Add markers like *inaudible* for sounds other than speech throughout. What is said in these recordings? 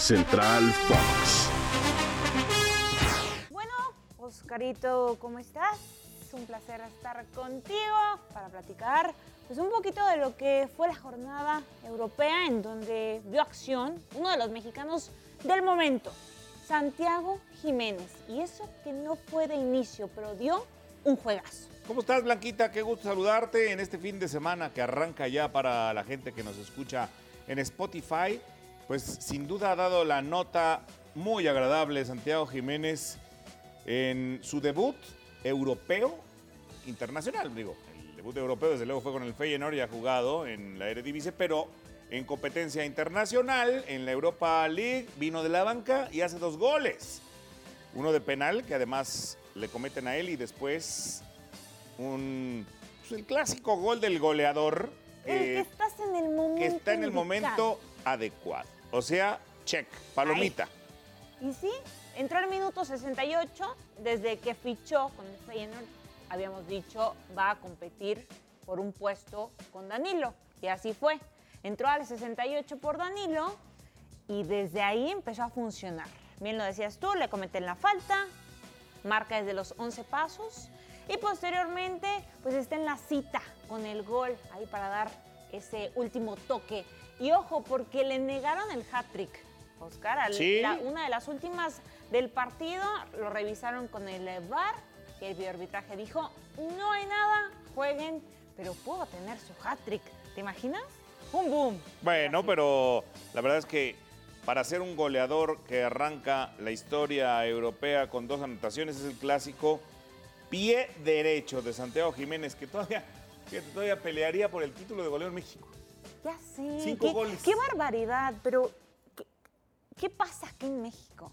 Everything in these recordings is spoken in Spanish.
Central Fox. Bueno, Oscarito, ¿cómo estás? Es un placer estar contigo para platicar pues un poquito de lo que fue la jornada europea en donde vio acción uno de los mexicanos del momento, Santiago Jiménez. Y eso que no fue de inicio, pero dio un juegazo. ¿Cómo estás, Blanquita? Qué gusto saludarte en este fin de semana que arranca ya para la gente que nos escucha en Spotify. Pues sin duda ha dado la nota muy agradable Santiago Jiménez en su debut europeo internacional, digo. El debut europeo desde luego fue con el Feyenoord y ha jugado en la Eredivisie, pero en competencia internacional, en la Europa League, vino de la banca y hace dos goles. Uno de penal, que además le cometen a él, y después un pues, el clásico gol del goleador. El que estás en el momento. Que está en el indicado. momento adecuado. O sea, check, palomita. Y sí, entró al minuto 68, desde que fichó con el Feyenoord, habíamos dicho, va a competir por un puesto con Danilo. Y así fue. Entró al 68 por Danilo y desde ahí empezó a funcionar. Bien lo decías tú, le cometen la falta, marca desde los 11 pasos y posteriormente pues está en la cita con el gol ahí para dar ese último toque. Y ojo, porque le negaron el hat-trick, Oscar, al- Sí. la- una de las últimas del partido, lo revisaron con el VAR y el videoarbitraje dijo, no hay nada, jueguen, pero puedo tener su hat-trick. ¿Te imaginas? ¡Bum, boom! Bueno, pero la verdad es que para ser un goleador que arranca la historia europea con dos anotaciones es el clásico pie derecho de Santiago Jiménez, que todavía, fíjate, todavía pelearía por el título de goleador en México. Ya sé. Cinco qué, goles. qué barbaridad, pero ¿qué, qué pasa aquí en México?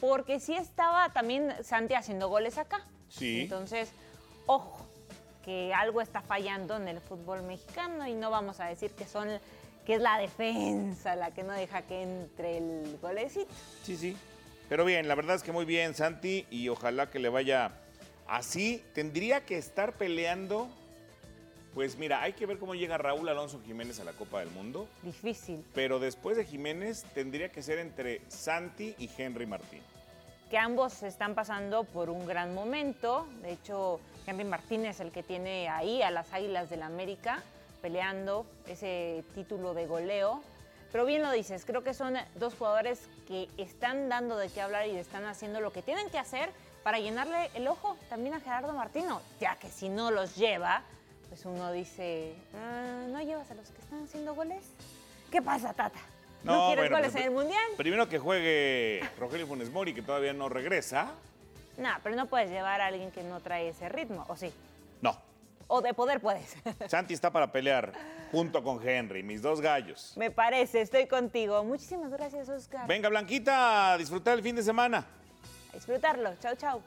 Porque sí estaba también Santi haciendo goles acá. Sí. Entonces, ojo, que algo está fallando en el fútbol mexicano y no vamos a decir que son que es la defensa la que no deja que entre el golecito. Sí, sí. Pero bien, la verdad es que muy bien, Santi, y ojalá que le vaya así. Tendría que estar peleando. Pues mira, hay que ver cómo llega Raúl Alonso Jiménez a la Copa del Mundo. Difícil. Pero después de Jiménez tendría que ser entre Santi y Henry Martín. que ambos están pasando por un gran momento. De hecho, Henry Martínez, el que tiene ahí a las Águilas del América peleando ese título de goleo. Pero bien lo dices, creo que son dos jugadores que están dando de qué hablar y están haciendo lo que tienen que hacer para llenarle el ojo también a Gerardo Martino, ya que si no los lleva, pues uno dice, "Ah, ¿no llevas a los que están haciendo goles? ¿Qué pasa, Tata? ¿No, quieres bueno, goles en el Mundial? Primero que juegue Rogelio Funes Mori, que todavía no regresa. No, pero no puedes llevar a alguien que no trae ese ritmo, ¿o sí? No. O de poder puedes. *laughs* Santi está para pelear junto con Henry, mis dos gallos. Me parece, estoy contigo. Muchísimas gracias, Oscar. Venga, Blanquita, a disfrutar el fin de semana. A disfrutarlo. Chau, chau.